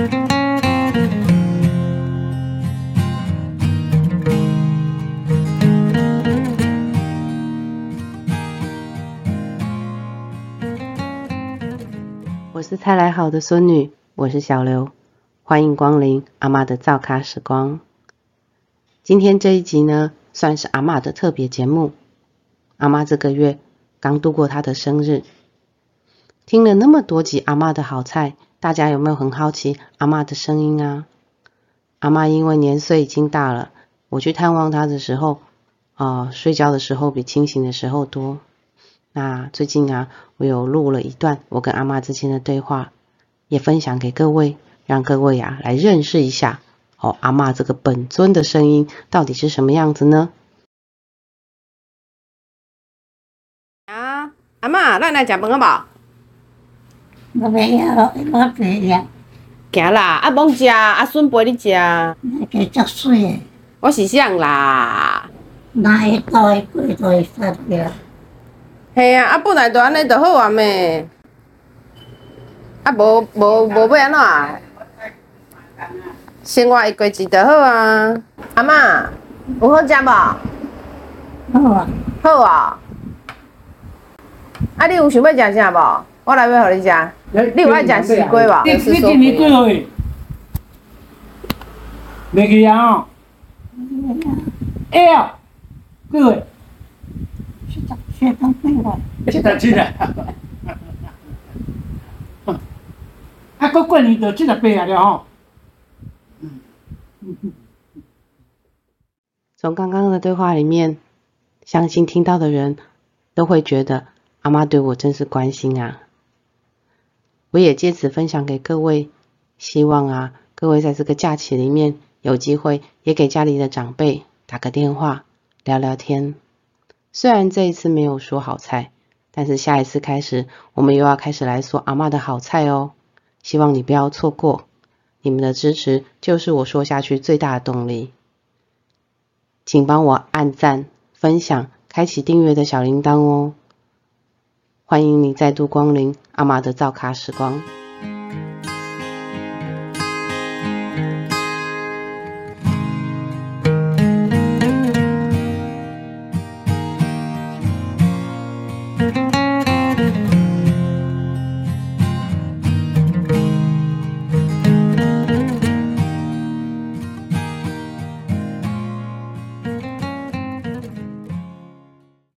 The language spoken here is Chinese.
我是菜来好的孙女我是小刘欢迎光临阿妈的灶咖时光。今天这一集呢算是阿妈的特别节目阿妈这个月刚度过她的生日。听了那么多集阿妈的好菜大家有没有很好奇阿妈的声音啊？阿妈因为年岁已经大了，我去探望她的时候，啊，睡觉的时候比清醒的时候多。那最近啊，我有录了一段我跟阿妈之间的对话，也分享给各位，让各位啊来认识一下哦，阿妈这个本尊的声音到底是什么样子呢？啊，阿妈，咱来食饭好无？我袂晓，我袂晓。行啦，阿蒙食，阿孙陪你食。那个足水诶，我是想啦，哪会到会过都会发了。系啊，啊本来就安尼就好啊咩，啊无无无要安怎啊？生活会过日就好啊。阿嬷，有好食无？好啊，好啊。啊，你有想要食啥无？我来要互你食。你有爱食西瓜无？你你今年几岁？袂记啊哦。哎呀，几岁？是十是当几个？七十七啊。啊，过过年就七十八啊了吼。从刚刚的对话里面，相信听到的人都会觉得阿妈对我真是关心啊。我也借此分享给各位，希望啊，各位在这个假期里面有机会也给家里的长辈打个电话聊聊天。虽然这一次没有说好菜，但是下一次开始，我们又要开始来说阿妈的好菜哦。希望你不要错过，你们的支持就是我说下去最大的动力。请帮我按赞、分享、开启订阅的小铃铛哦！欢迎你再度光临阿玛的造卡时光。